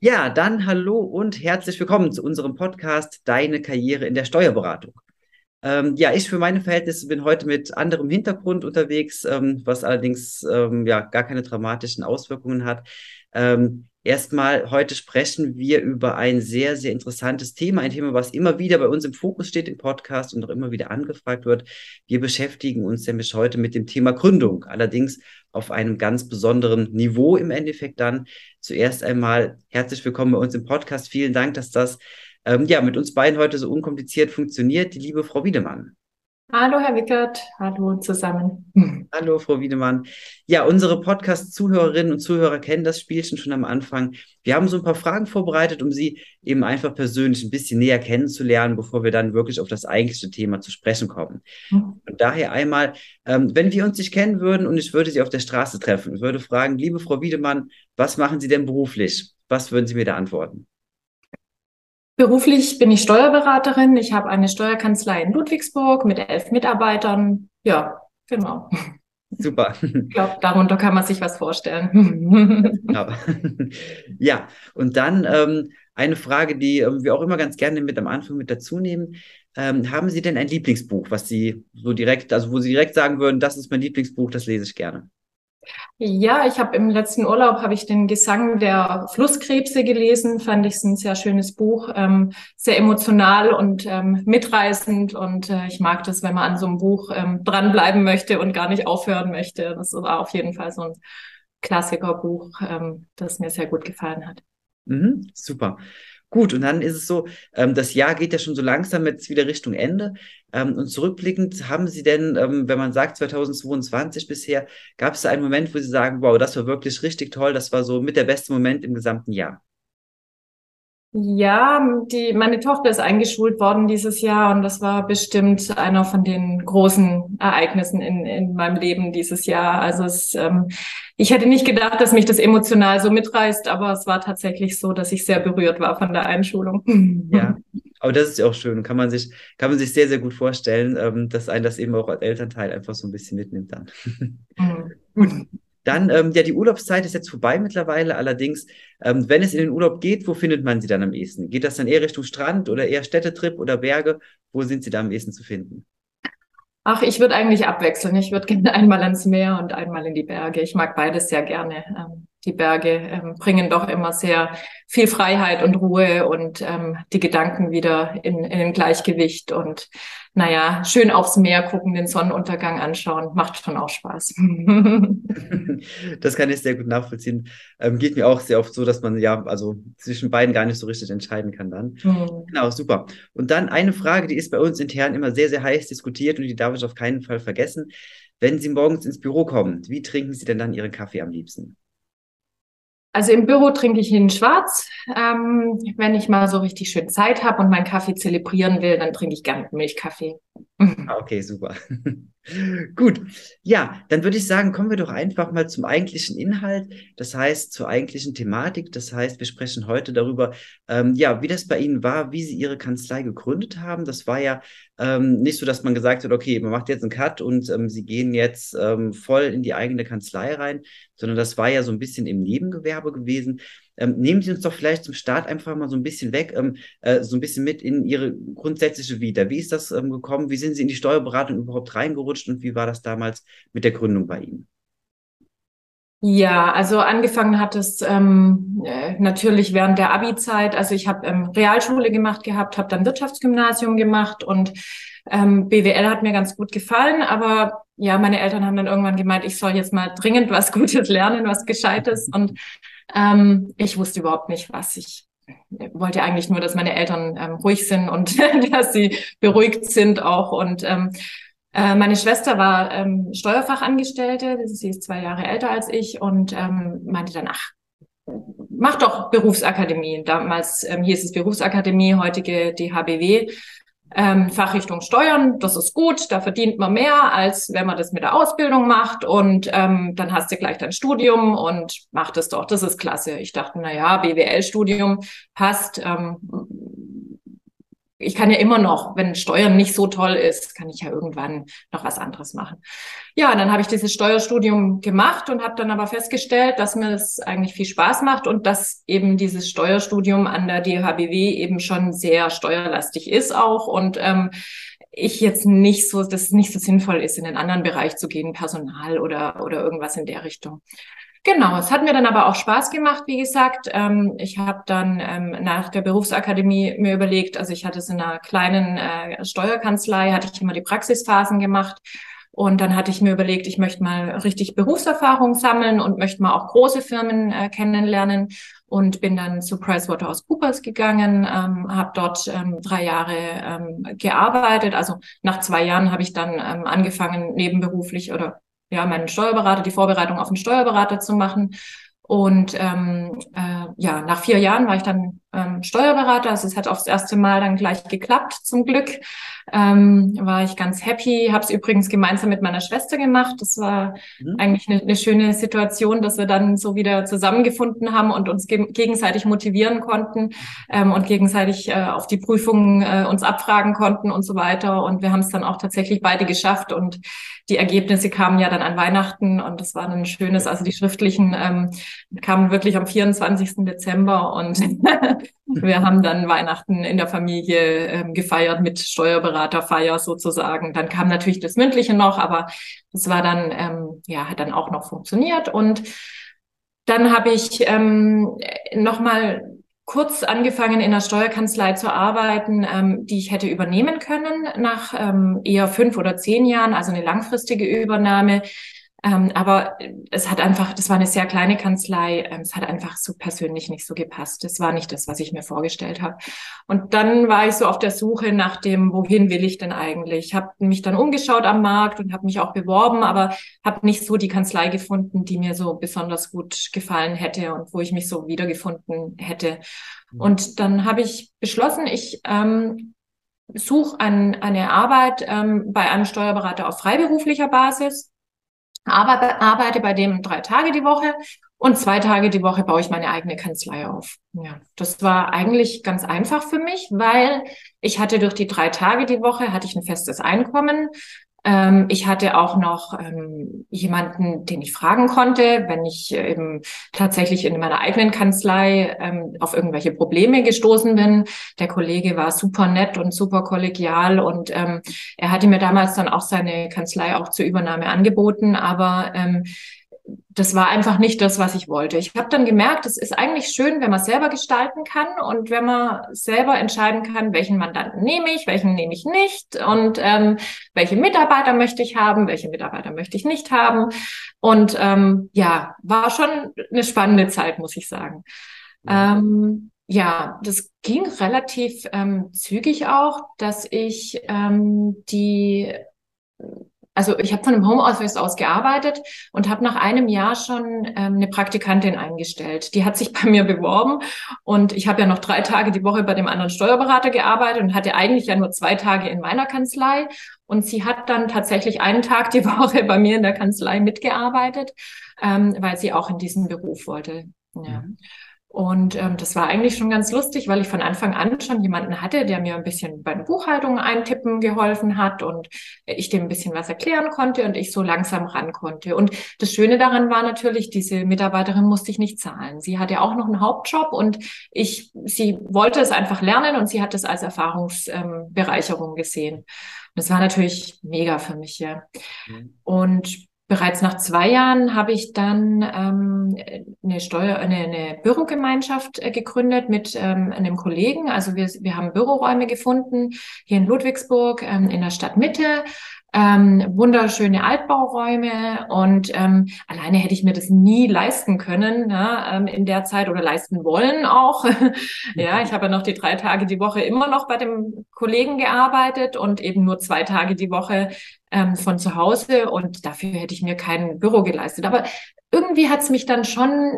Ja, dann hallo und herzlich willkommen zu unserem Podcast Deine Karriere in der Steuerberatung. Ähm, ja, ich für meine Verhältnisse bin heute mit anderem Hintergrund unterwegs, ähm, was allerdings ähm, ja gar keine dramatischen Auswirkungen hat. Ähm, erstmal, heute sprechen wir über ein sehr, sehr interessantes Thema, ein Thema, was immer wieder bei uns im Fokus steht im Podcast und auch immer wieder angefragt wird. Wir beschäftigen uns nämlich heute mit dem Thema Gründung, allerdings auf einem ganz besonderen Niveau im Endeffekt dann. Zuerst einmal herzlich willkommen bei uns im Podcast. Vielen Dank, dass das ähm, ja mit uns beiden heute so unkompliziert funktioniert. Die liebe Frau Wiedemann. Hallo, Herr Wickert. Hallo zusammen. Hallo, Frau Wiedemann. Ja, unsere Podcast-Zuhörerinnen und Zuhörer kennen das Spielchen schon am Anfang. Wir haben so ein paar Fragen vorbereitet, um Sie eben einfach persönlich ein bisschen näher kennenzulernen, bevor wir dann wirklich auf das eigentliche Thema zu sprechen kommen. Mhm. Und daher einmal, ähm, wenn wir uns nicht kennen würden und ich würde Sie auf der Straße treffen, ich würde fragen, liebe Frau Wiedemann, was machen Sie denn beruflich? Was würden Sie mir da antworten? Beruflich bin ich Steuerberaterin. Ich habe eine Steuerkanzlei in Ludwigsburg mit elf Mitarbeitern. Ja, genau. Super. Ich glaube, darunter kann man sich was vorstellen. ja. ja, und dann ähm, eine Frage, die äh, wir auch immer ganz gerne mit am Anfang mit dazu nehmen. Ähm, haben Sie denn ein Lieblingsbuch, was Sie so direkt, also wo Sie direkt sagen würden, das ist mein Lieblingsbuch, das lese ich gerne? Ja, ich habe im letzten Urlaub habe ich den Gesang der Flusskrebse gelesen, fand ich ein sehr schönes Buch, ähm, sehr emotional und ähm, mitreißend und äh, ich mag das, wenn man an so einem Buch ähm, dranbleiben möchte und gar nicht aufhören möchte. Das war auf jeden Fall so ein Klassikerbuch, ähm, das mir sehr gut gefallen hat. Mhm, super. Gut, und dann ist es so, ähm, das Jahr geht ja schon so langsam jetzt wieder Richtung Ende. Ähm, und zurückblickend, haben Sie denn, ähm, wenn man sagt 2022 bisher, gab es da einen Moment, wo Sie sagen, wow, das war wirklich richtig toll, das war so mit der beste Moment im gesamten Jahr? Ja, die, meine Tochter ist eingeschult worden dieses Jahr und das war bestimmt einer von den großen Ereignissen in, in meinem Leben dieses Jahr. Also es, ähm, ich hätte nicht gedacht, dass mich das emotional so mitreißt, aber es war tatsächlich so, dass ich sehr berührt war von der Einschulung. Ja, aber das ist ja auch schön. Kann man sich, kann man sich sehr, sehr gut vorstellen, ähm, dass ein das eben auch als Elternteil einfach so ein bisschen mitnimmt dann. Mhm. Gut. Dann, ähm, ja, die Urlaubszeit ist jetzt vorbei mittlerweile. Allerdings, ähm, wenn es in den Urlaub geht, wo findet man sie dann am ehesten? Geht das dann eher Richtung Strand oder eher Städtetrip oder Berge? Wo sind sie da am ehesten zu finden? Ach, ich würde eigentlich abwechseln. Ich würde gerne einmal ans Meer und einmal in die Berge. Ich mag beides sehr gerne. Ähm, die Berge ähm, bringen doch immer sehr viel Freiheit und Ruhe und ähm, die Gedanken wieder in, in ein Gleichgewicht und naja, schön aufs Meer gucken, den Sonnenuntergang anschauen, macht schon auch Spaß. das kann ich sehr gut nachvollziehen. Ähm, geht mir auch sehr oft so, dass man ja, also zwischen beiden gar nicht so richtig entscheiden kann dann. Mhm. Genau, super. Und dann eine Frage, die ist bei uns intern immer sehr, sehr heiß diskutiert und die darf ich auf keinen Fall vergessen. Wenn Sie morgens ins Büro kommen, wie trinken Sie denn dann Ihren Kaffee am liebsten? Also im Büro trinke ich ihn schwarz. Ähm, wenn ich mal so richtig schön Zeit habe und meinen Kaffee zelebrieren will, dann trinke ich gerne Milchkaffee. Ah, okay, super. Gut. Ja, dann würde ich sagen, kommen wir doch einfach mal zum eigentlichen Inhalt. Das heißt, zur eigentlichen Thematik. Das heißt, wir sprechen heute darüber, ähm, ja, wie das bei Ihnen war, wie Sie Ihre Kanzlei gegründet haben. Das war ja ähm, nicht so, dass man gesagt hat, okay, man macht jetzt einen Cut und ähm, Sie gehen jetzt ähm, voll in die eigene Kanzlei rein, sondern das war ja so ein bisschen im Nebengewerbe gewesen. Ähm, nehmen Sie uns doch vielleicht zum Start einfach mal so ein bisschen weg, ähm, äh, so ein bisschen mit in Ihre grundsätzliche Vita. Wie ist das ähm, gekommen? Wie sind Sie in die Steuerberatung überhaupt reingerutscht und wie war das damals mit der Gründung bei Ihnen? Ja, also angefangen hat es ähm, äh, natürlich während der Abi-Zeit. Also ich habe ähm, Realschule gemacht gehabt, habe dann Wirtschaftsgymnasium gemacht und ähm, BWL hat mir ganz gut gefallen, aber ja, meine Eltern haben dann irgendwann gemeint, ich soll jetzt mal dringend was Gutes lernen, was Gescheites und ähm, ich wusste überhaupt nicht, was ich wollte eigentlich nur, dass meine Eltern ähm, ruhig sind und dass sie beruhigt sind auch. Und ähm, äh, meine Schwester war ähm, Steuerfachangestellte, sie ist zwei Jahre älter als ich und ähm, meinte dann, ach, mach doch Berufsakademie. Damals ähm, hieß es Berufsakademie, heutige DHBW ähm, Fachrichtung Steuern, das ist gut, da verdient man mehr, als wenn man das mit der Ausbildung macht und ähm, dann hast du gleich dein Studium und mach das doch, das ist klasse. Ich dachte, na ja, BWL-Studium passt, ähm, ich kann ja immer noch, wenn Steuern nicht so toll ist, kann ich ja irgendwann noch was anderes machen. Ja, dann habe ich dieses Steuerstudium gemacht und habe dann aber festgestellt, dass mir es eigentlich viel Spaß macht und dass eben dieses Steuerstudium an der DHBW eben schon sehr steuerlastig ist auch und ähm, ich jetzt nicht so, dass es nicht so sinnvoll ist, in einen anderen Bereich zu gehen, Personal oder, oder irgendwas in der Richtung. Genau, es hat mir dann aber auch Spaß gemacht, wie gesagt. Ähm, ich habe dann ähm, nach der Berufsakademie mir überlegt, also ich hatte es in einer kleinen äh, Steuerkanzlei, hatte ich immer die Praxisphasen gemacht. Und dann hatte ich mir überlegt, ich möchte mal richtig Berufserfahrung sammeln und möchte mal auch große Firmen äh, kennenlernen und bin dann zu PricewaterhouseCoopers gegangen, ähm, habe dort ähm, drei Jahre ähm, gearbeitet. Also nach zwei Jahren habe ich dann ähm, angefangen, nebenberuflich oder ja, meinen Steuerberater, die Vorbereitung auf den Steuerberater zu machen. Und ähm, äh, ja, nach vier Jahren war ich dann ähm, Steuerberater. Also es hat auch das erste Mal dann gleich geklappt, zum Glück. Ähm, war ich ganz happy. Habe es übrigens gemeinsam mit meiner Schwester gemacht. Das war mhm. eigentlich eine, eine, schöne Situation, dass wir dann so wieder zusammengefunden haben und uns ge gegenseitig motivieren konnten ähm, und gegenseitig äh, auf die Prüfungen äh, uns abfragen konnten und so weiter. Und wir haben es dann auch tatsächlich beide geschafft und die Ergebnisse kamen ja dann an Weihnachten und das war ein schönes, also die schriftlichen ähm, kamen wirklich am 24. Dezember und wir haben dann Weihnachten in der Familie ähm, gefeiert mit Steuerberaterfeier sozusagen. Dann kam natürlich das Mündliche noch, aber das war dann, ähm, ja, hat dann auch noch funktioniert und dann habe ich ähm, nochmal kurz angefangen, in der Steuerkanzlei zu arbeiten, ähm, die ich hätte übernehmen können nach ähm, eher fünf oder zehn Jahren, also eine langfristige Übernahme. Ähm, aber es hat einfach, das war eine sehr kleine Kanzlei, ähm, es hat einfach so persönlich nicht so gepasst. Das war nicht das, was ich mir vorgestellt habe. Und dann war ich so auf der Suche nach dem, wohin will ich denn eigentlich? Ich habe mich dann umgeschaut am Markt und habe mich auch beworben, aber habe nicht so die Kanzlei gefunden, die mir so besonders gut gefallen hätte und wo ich mich so wiedergefunden hätte. Mhm. Und dann habe ich beschlossen, ich ähm, suche an, eine Arbeit ähm, bei einem Steuerberater auf freiberuflicher Basis aber arbeite bei dem drei Tage die Woche und zwei Tage die Woche baue ich meine eigene Kanzlei auf. Ja, das war eigentlich ganz einfach für mich, weil ich hatte durch die drei Tage die Woche hatte ich ein festes Einkommen. Ähm, ich hatte auch noch ähm, jemanden, den ich fragen konnte, wenn ich eben tatsächlich in meiner eigenen Kanzlei ähm, auf irgendwelche Probleme gestoßen bin. Der Kollege war super nett und super kollegial und ähm, er hatte mir damals dann auch seine Kanzlei auch zur Übernahme angeboten, aber ähm, das war einfach nicht das, was ich wollte. Ich habe dann gemerkt, es ist eigentlich schön, wenn man selber gestalten kann und wenn man selber entscheiden kann, welchen Mandanten nehme ich, welchen nehme ich nicht und ähm, welche Mitarbeiter möchte ich haben, welche Mitarbeiter möchte ich nicht haben. Und ähm, ja, war schon eine spannende Zeit, muss ich sagen. Ähm, ja, das ging relativ ähm, zügig auch, dass ich ähm, die also ich habe von einem Homeoffice aus gearbeitet und habe nach einem Jahr schon ähm, eine Praktikantin eingestellt. Die hat sich bei mir beworben und ich habe ja noch drei Tage die Woche bei dem anderen Steuerberater gearbeitet und hatte eigentlich ja nur zwei Tage in meiner Kanzlei. Und sie hat dann tatsächlich einen Tag die Woche bei mir in der Kanzlei mitgearbeitet, ähm, weil sie auch in diesen Beruf wollte. Ja. Mhm. Und ähm, das war eigentlich schon ganz lustig, weil ich von Anfang an schon jemanden hatte, der mir ein bisschen bei den Buchhaltungen eintippen geholfen hat und ich dem ein bisschen was erklären konnte und ich so langsam ran konnte. Und das Schöne daran war natürlich, diese Mitarbeiterin musste ich nicht zahlen. Sie hatte auch noch einen Hauptjob und ich, sie wollte es einfach lernen und sie hat es als Erfahrungsbereicherung ähm, gesehen. Das war natürlich mega für mich, ja. Mhm. Und Bereits nach zwei Jahren habe ich dann ähm, eine Steuer, eine, eine Bürogemeinschaft äh, gegründet mit ähm, einem Kollegen. Also wir, wir haben Büroräume gefunden hier in Ludwigsburg ähm, in der Stadtmitte ähm, wunderschöne Altbauräume und ähm, alleine hätte ich mir das nie leisten können ne, ähm, in der Zeit oder leisten wollen auch. ja, ich habe ja noch die drei Tage die Woche immer noch bei dem Kollegen gearbeitet und eben nur zwei Tage die Woche ähm, von zu Hause und dafür hätte ich mir kein Büro geleistet. Aber irgendwie hat es mich dann schon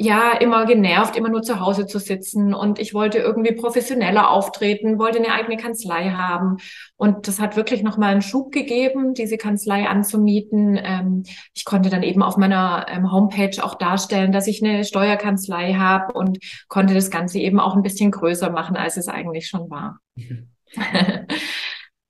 ja immer genervt, immer nur zu Hause zu sitzen und ich wollte irgendwie professioneller auftreten, wollte eine eigene Kanzlei haben und das hat wirklich nochmal einen Schub gegeben, diese Kanzlei anzumieten. Ähm, ich konnte dann eben auf meiner ähm, Homepage auch darstellen, dass ich eine Steuerkanzlei habe und konnte das Ganze eben auch ein bisschen größer machen, als es eigentlich schon war. Mhm.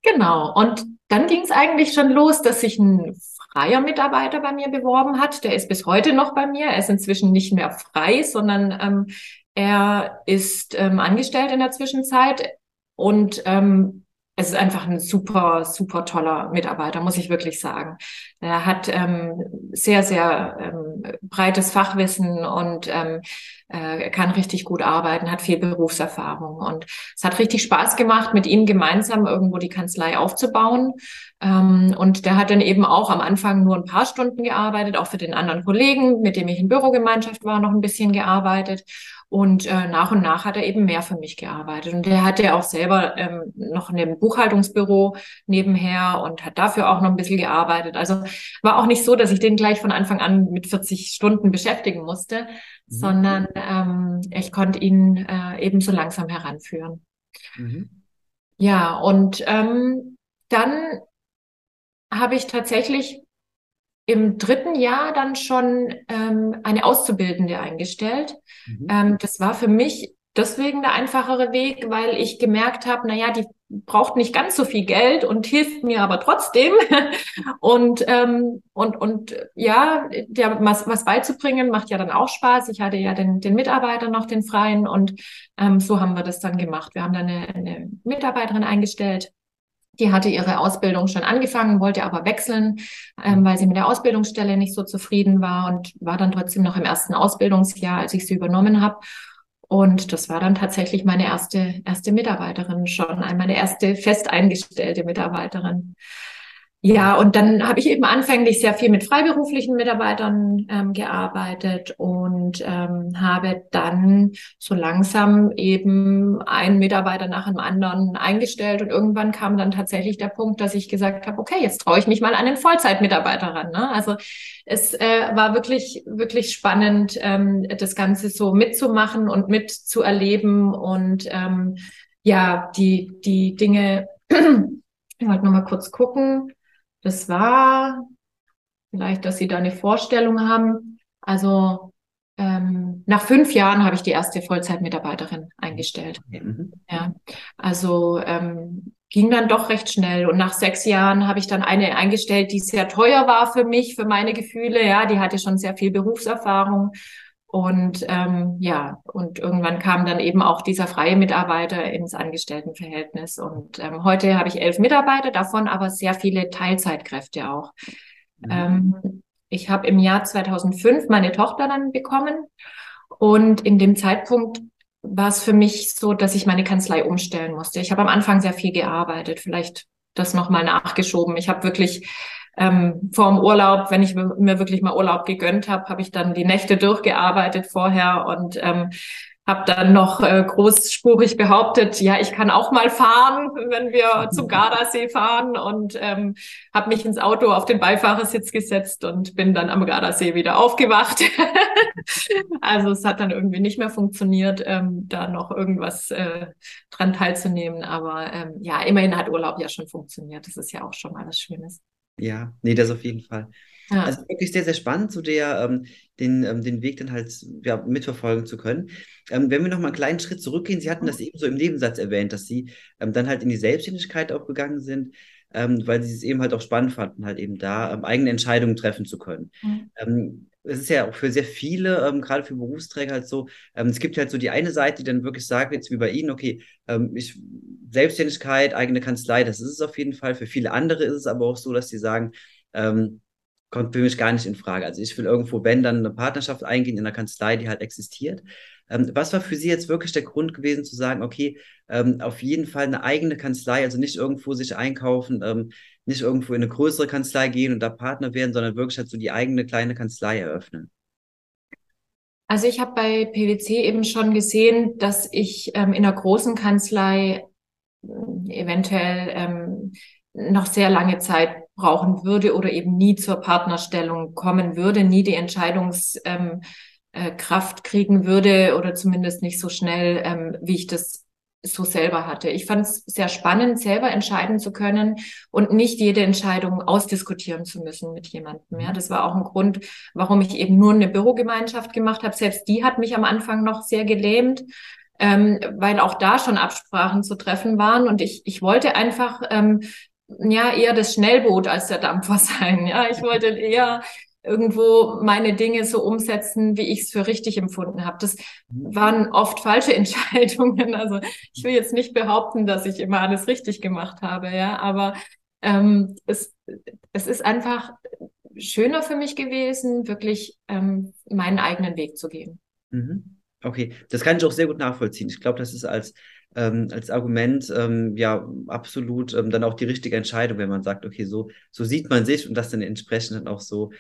genau. Und dann ging es eigentlich schon los, dass sich ein freier Mitarbeiter bei mir beworben hat. Der ist bis heute noch bei mir. Er ist inzwischen nicht mehr frei, sondern ähm, er ist ähm, angestellt in der Zwischenzeit und ähm, es ist einfach ein super, super toller Mitarbeiter, muss ich wirklich sagen. Er hat ähm, sehr, sehr ähm, breites Fachwissen und ähm, äh, kann richtig gut arbeiten, hat viel Berufserfahrung. Und es hat richtig Spaß gemacht, mit ihm gemeinsam irgendwo die Kanzlei aufzubauen. Ähm, und der hat dann eben auch am Anfang nur ein paar Stunden gearbeitet, auch für den anderen Kollegen, mit dem ich in Bürogemeinschaft war, noch ein bisschen gearbeitet. Und äh, nach und nach hat er eben mehr für mich gearbeitet. Und er hatte auch selber ähm, noch ein Buchhaltungsbüro nebenher und hat dafür auch noch ein bisschen gearbeitet. Also war auch nicht so, dass ich den gleich von Anfang an mit 40 Stunden beschäftigen musste, mhm. sondern ähm, ich konnte ihn äh, eben so langsam heranführen. Mhm. Ja, und ähm, dann habe ich tatsächlich im dritten Jahr dann schon ähm, eine Auszubildende eingestellt. Mhm. Ähm, das war für mich deswegen der einfachere Weg, weil ich gemerkt habe, na ja, die braucht nicht ganz so viel Geld und hilft mir aber trotzdem. und, ähm, und, und ja, der, was, was beizubringen, macht ja dann auch Spaß. Ich hatte ja den, den Mitarbeiter noch, den Freien, und ähm, so haben wir das dann gemacht. Wir haben dann eine, eine Mitarbeiterin eingestellt, die hatte ihre Ausbildung schon angefangen, wollte aber wechseln, ähm, weil sie mit der Ausbildungsstelle nicht so zufrieden war und war dann trotzdem noch im ersten Ausbildungsjahr, als ich sie übernommen habe. Und das war dann tatsächlich meine erste, erste Mitarbeiterin schon, meine erste fest eingestellte Mitarbeiterin. Ja, und dann habe ich eben anfänglich sehr viel mit freiberuflichen Mitarbeitern ähm, gearbeitet und ähm, habe dann so langsam eben einen Mitarbeiter nach dem anderen eingestellt und irgendwann kam dann tatsächlich der Punkt, dass ich gesagt habe, okay, jetzt traue ich mich mal an den Vollzeitmitarbeiter ran. Ne? Also es äh, war wirklich, wirklich spannend, ähm, das Ganze so mitzumachen und mitzuerleben und ähm, ja, die, die Dinge, ich wollte noch mal kurz gucken, das war vielleicht, dass Sie da eine Vorstellung haben. Also ähm, nach fünf Jahren habe ich die erste Vollzeitmitarbeiterin eingestellt. Mhm. Ja, also ähm, ging dann doch recht schnell. Und nach sechs Jahren habe ich dann eine eingestellt, die sehr teuer war für mich, für meine Gefühle. Ja, die hatte schon sehr viel Berufserfahrung und ähm, ja, und irgendwann kam dann eben auch dieser freie Mitarbeiter ins Angestelltenverhältnis. Und ähm, heute habe ich elf Mitarbeiter, davon aber sehr viele Teilzeitkräfte auch. Mhm. Ähm, ich habe im Jahr 2005 meine Tochter dann bekommen. Und in dem Zeitpunkt war es für mich so, dass ich meine Kanzlei umstellen musste. Ich habe am Anfang sehr viel gearbeitet, vielleicht das nochmal nachgeschoben. Ich habe wirklich ähm, vor dem Urlaub, wenn ich mir wirklich mal Urlaub gegönnt habe, habe ich dann die Nächte durchgearbeitet vorher und ähm, habe dann noch äh, großspurig behauptet, ja, ich kann auch mal fahren, wenn wir zum Gardasee fahren und ähm, habe mich ins Auto auf den Beifahrersitz gesetzt und bin dann am Gardasee wieder aufgewacht. also es hat dann irgendwie nicht mehr funktioniert, ähm, da noch irgendwas äh, dran teilzunehmen. Aber ähm, ja, immerhin hat Urlaub ja schon funktioniert. Das ist ja auch schon mal was Schönes. Ja, nee, das auf jeden Fall. Ja. Also wirklich sehr, sehr spannend, so der, ähm, den, ähm, den Weg dann halt ja, mitverfolgen zu können. Ähm, wenn wir noch mal einen kleinen Schritt zurückgehen, Sie hatten das eben so im Nebensatz erwähnt, dass Sie ähm, dann halt in die Selbstständigkeit auch gegangen sind, ähm, weil Sie es eben halt auch spannend fanden, halt eben da ähm, eigene Entscheidungen treffen zu können. Mhm es ist ja auch für sehr viele, ähm, gerade für Berufsträger halt so, ähm, es gibt halt so die eine Seite, die dann wirklich sagt, jetzt wie bei Ihnen, okay, ähm, ich, Selbstständigkeit, eigene Kanzlei, das ist es auf jeden Fall. Für viele andere ist es aber auch so, dass sie sagen, ähm, kommt für mich gar nicht in Frage. Also ich will irgendwo, wenn, dann eine Partnerschaft eingehen in einer Kanzlei, die halt existiert. Ähm, was war für Sie jetzt wirklich der Grund gewesen zu sagen, okay, ähm, auf jeden Fall eine eigene Kanzlei, also nicht irgendwo sich einkaufen, ähm, nicht irgendwo in eine größere Kanzlei gehen und da Partner werden, sondern wirklich halt so die eigene kleine Kanzlei eröffnen? Also ich habe bei PwC eben schon gesehen, dass ich ähm, in einer großen Kanzlei äh, eventuell ähm, noch sehr lange Zeit brauchen würde oder eben nie zur Partnerstellung kommen würde, nie die Entscheidungs, ähm, äh, kriegen würde oder zumindest nicht so schnell, ähm, wie ich das so selber hatte. Ich fand es sehr spannend, selber entscheiden zu können und nicht jede Entscheidung ausdiskutieren zu müssen mit jemandem. Ja, das war auch ein Grund, warum ich eben nur eine Bürogemeinschaft gemacht habe. Selbst die hat mich am Anfang noch sehr gelähmt, ähm, weil auch da schon Absprachen zu treffen waren und ich ich wollte einfach ähm, ja eher das Schnellboot als der Dampfer sein. Ja, ich wollte eher irgendwo meine Dinge so umsetzen, wie ich es für richtig empfunden habe. Das mhm. waren oft falsche Entscheidungen. Also ich will jetzt nicht behaupten, dass ich immer alles richtig gemacht habe, ja, aber ähm, es, es ist einfach schöner für mich gewesen, wirklich ähm, meinen eigenen Weg zu gehen. Mhm. Okay, das kann ich auch sehr gut nachvollziehen. Ich glaube, das ist als, ähm, als Argument ähm, ja absolut ähm, dann auch die richtige Entscheidung, wenn man sagt, okay, so, so sieht man sich und das dann entsprechend dann auch so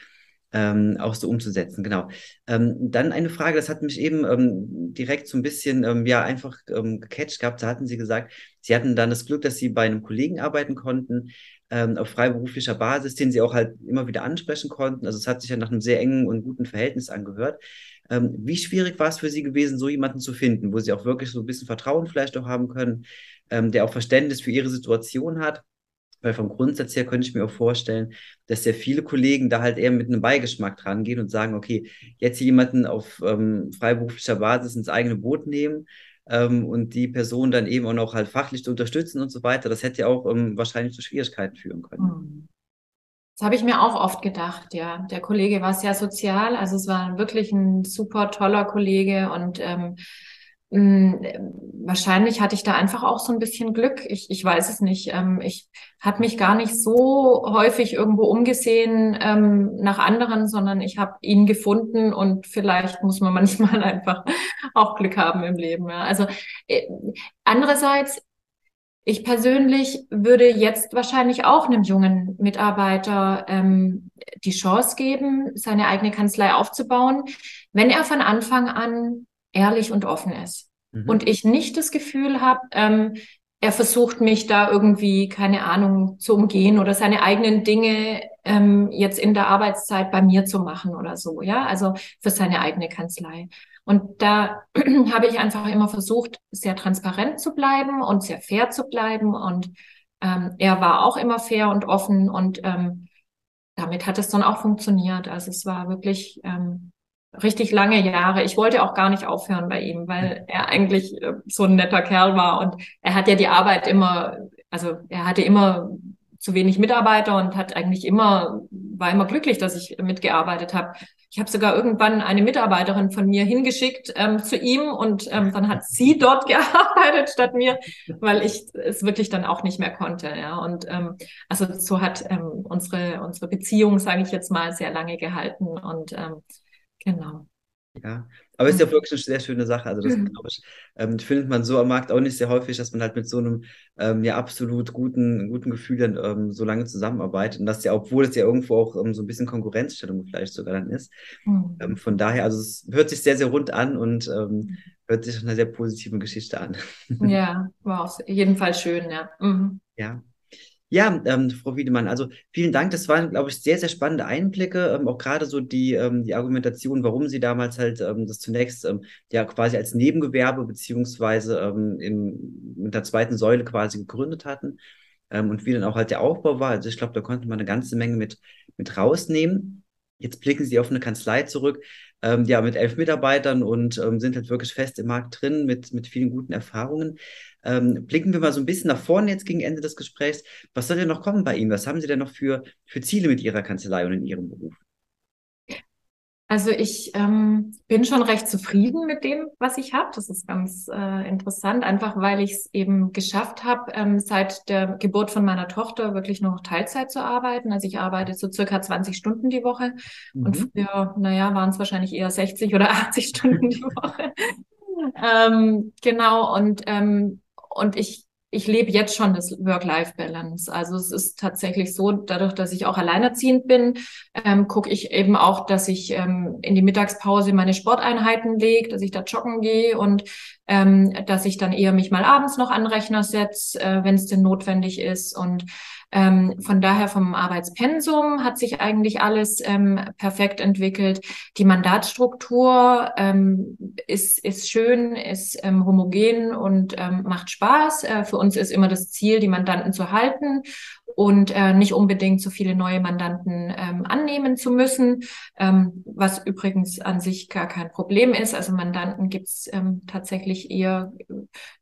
ähm, auch so umzusetzen. Genau. Ähm, dann eine Frage, das hat mich eben ähm, direkt so ein bisschen ähm, ja einfach ähm, gecatcht gehabt. Da hatten Sie gesagt, Sie hatten dann das Glück, dass Sie bei einem Kollegen arbeiten konnten ähm, auf freiberuflicher Basis, den Sie auch halt immer wieder ansprechen konnten. Also es hat sich ja nach einem sehr engen und guten Verhältnis angehört. Ähm, wie schwierig war es für Sie gewesen, so jemanden zu finden, wo Sie auch wirklich so ein bisschen Vertrauen vielleicht auch haben können, ähm, der auch Verständnis für Ihre Situation hat? Weil vom Grundsatz her könnte ich mir auch vorstellen, dass sehr viele Kollegen da halt eher mit einem Beigeschmack dran gehen und sagen, okay, jetzt jemanden auf ähm, freiberuflicher Basis ins eigene Boot nehmen ähm, und die Person dann eben auch noch halt fachlich zu unterstützen und so weiter, das hätte ja auch ähm, wahrscheinlich zu Schwierigkeiten führen können. Das habe ich mir auch oft gedacht, ja. Der Kollege war sehr sozial, also es war wirklich ein super toller Kollege und ähm, hm, wahrscheinlich hatte ich da einfach auch so ein bisschen Glück. Ich, ich weiß es nicht. Ähm, ich habe mich gar nicht so häufig irgendwo umgesehen ähm, nach anderen, sondern ich habe ihn gefunden und vielleicht muss man manchmal einfach auch Glück haben im Leben. Ja. Also äh, andererseits, ich persönlich würde jetzt wahrscheinlich auch einem jungen Mitarbeiter ähm, die Chance geben, seine eigene Kanzlei aufzubauen, wenn er von Anfang an ehrlich und offen ist. Mhm. Und ich nicht das Gefühl habe, ähm, er versucht mich da irgendwie, keine Ahnung, zu umgehen oder seine eigenen Dinge ähm, jetzt in der Arbeitszeit bei mir zu machen oder so, ja, also für seine eigene Kanzlei. Und da habe ich einfach immer versucht, sehr transparent zu bleiben und sehr fair zu bleiben. Und ähm, er war auch immer fair und offen und ähm, damit hat es dann auch funktioniert. Also es war wirklich ähm, richtig lange Jahre. Ich wollte auch gar nicht aufhören bei ihm, weil er eigentlich äh, so ein netter Kerl war und er hat ja die Arbeit immer, also er hatte immer zu wenig Mitarbeiter und hat eigentlich immer, war immer glücklich, dass ich mitgearbeitet habe. Ich habe sogar irgendwann eine Mitarbeiterin von mir hingeschickt ähm, zu ihm und ähm, dann hat sie dort gearbeitet statt mir, weil ich es wirklich dann auch nicht mehr konnte. Ja. Und ähm, also so hat ähm, unsere, unsere Beziehung, sage ich jetzt mal, sehr lange gehalten. Und ähm, Genau. Ja, aber ist ja mhm. wirklich eine sehr schöne Sache. Also das, mhm. glaube ich, ähm, findet man so am Markt auch nicht sehr häufig, dass man halt mit so einem ähm, ja absolut guten, guten Gefühl dann ähm, so lange zusammenarbeitet. Und das ja, obwohl es ja irgendwo auch ähm, so ein bisschen Konkurrenzstellung vielleicht sogar dann ist. Mhm. Ähm, von daher, also es hört sich sehr, sehr rund an und ähm, mhm. hört sich nach einer sehr positiven Geschichte an. Ja, war auf jeden Fall schön, ja. Mhm. Ja. Ja, ähm, Frau Wiedemann, also vielen Dank. Das waren, glaube ich, sehr, sehr spannende Einblicke. Ähm, auch gerade so die, ähm, die Argumentation, warum Sie damals halt ähm, das zunächst ähm, ja quasi als Nebengewerbe beziehungsweise ähm, im, mit der zweiten Säule quasi gegründet hatten ähm, und wie dann auch halt der Aufbau war. Also ich glaube, da konnte man eine ganze Menge mit, mit rausnehmen. Jetzt blicken Sie auf eine Kanzlei zurück, ähm, ja, mit elf Mitarbeitern und ähm, sind halt wirklich fest im Markt drin mit, mit vielen guten Erfahrungen. Ähm, blicken wir mal so ein bisschen nach vorne jetzt gegen Ende des Gesprächs. Was soll denn noch kommen bei Ihnen? Was haben Sie denn noch für, für Ziele mit Ihrer Kanzlei und in Ihrem Beruf? Also ich ähm, bin schon recht zufrieden mit dem, was ich habe. Das ist ganz äh, interessant, einfach weil ich es eben geschafft habe, ähm, seit der Geburt von meiner Tochter wirklich nur noch Teilzeit zu arbeiten. Also ich arbeite so circa 20 Stunden die Woche mhm. und früher, naja, waren es wahrscheinlich eher 60 oder 80 Stunden die Woche. ähm, genau, und, ähm, und ich ich lebe jetzt schon das Work-Life-Balance. Also es ist tatsächlich so, dadurch, dass ich auch alleinerziehend bin, ähm, gucke ich eben auch, dass ich ähm, in die Mittagspause meine Sporteinheiten lege, dass ich da joggen gehe und ähm, dass ich dann eher mich mal abends noch an Rechner setze, äh, wenn es denn notwendig ist. Und Ähm, von daher vom Arbeitspensum hat sich eigentlich alles ähm, perfekt entwickelt. Die Mandatsstruktur ähm, ist, ist schön, ist ähm, homogen und ähm, macht Spaß. Äh, für uns ist immer das Ziel, die Mandanten zu halten und äh, nicht unbedingt so viele neue Mandanten ähm, annehmen zu müssen, ähm, was übrigens an sich gar kein Problem ist. Also Mandanten gibt es ähm, tatsächlich eher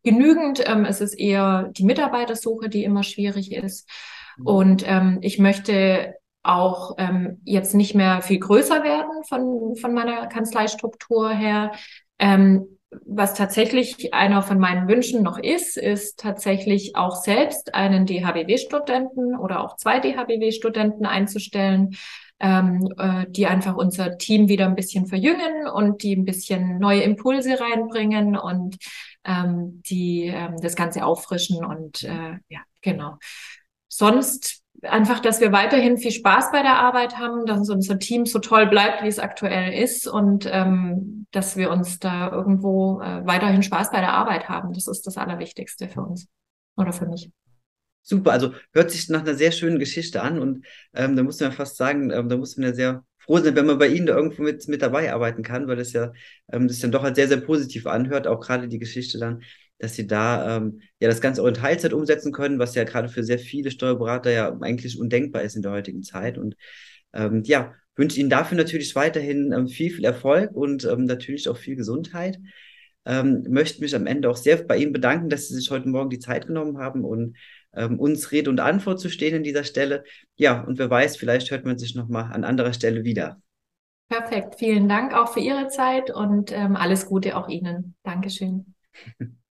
genügend. Ähm, es ist eher die Mitarbeitersuche, die immer schwierig ist. Mhm. Und ähm, ich möchte auch ähm, jetzt nicht mehr viel größer werden von, von meiner Kanzleistruktur her. Ähm, was tatsächlich einer von meinen Wünschen noch ist, ist tatsächlich auch selbst einen DHBW-Studenten oder auch zwei DHBW-Studenten einzustellen, ähm, äh, die einfach unser Team wieder ein bisschen verjüngen und die ein bisschen neue Impulse reinbringen und ähm, die ähm, das Ganze auffrischen und äh, ja, genau. Sonst einfach, dass wir weiterhin viel Spaß bei der Arbeit haben, dass unser Team so toll bleibt, wie es aktuell ist und ähm, dass wir uns da irgendwo äh, weiterhin Spaß bei der Arbeit haben. Das ist das Allerwichtigste für uns oder für mich. Super, also hört sich nach einer sehr schönen Geschichte an und ähm, da muss man fast sagen, ähm, da muss man ja sehr froh sein, wenn man bei Ihnen da irgendwo mit, mit dabei arbeiten kann, weil das ja ähm, das dann doch halt sehr, sehr positiv anhört, auch gerade die Geschichte dann dass sie da ähm, ja das Ganze auch in Teilzeit umsetzen können, was ja gerade für sehr viele Steuerberater ja eigentlich undenkbar ist in der heutigen Zeit. Und ähm, ja, wünsche Ihnen dafür natürlich weiterhin ähm, viel, viel Erfolg und natürlich auch viel Gesundheit. Möchte mich am Ende auch sehr bei Ihnen bedanken, dass Sie sich heute Morgen die Zeit genommen haben und ähm, uns Rede und Antwort zu stehen an dieser Stelle. Ja, und wer weiß, vielleicht hört man sich nochmal an anderer Stelle wieder. Perfekt. Vielen Dank auch für Ihre Zeit und ähm, alles Gute auch Ihnen. Dankeschön.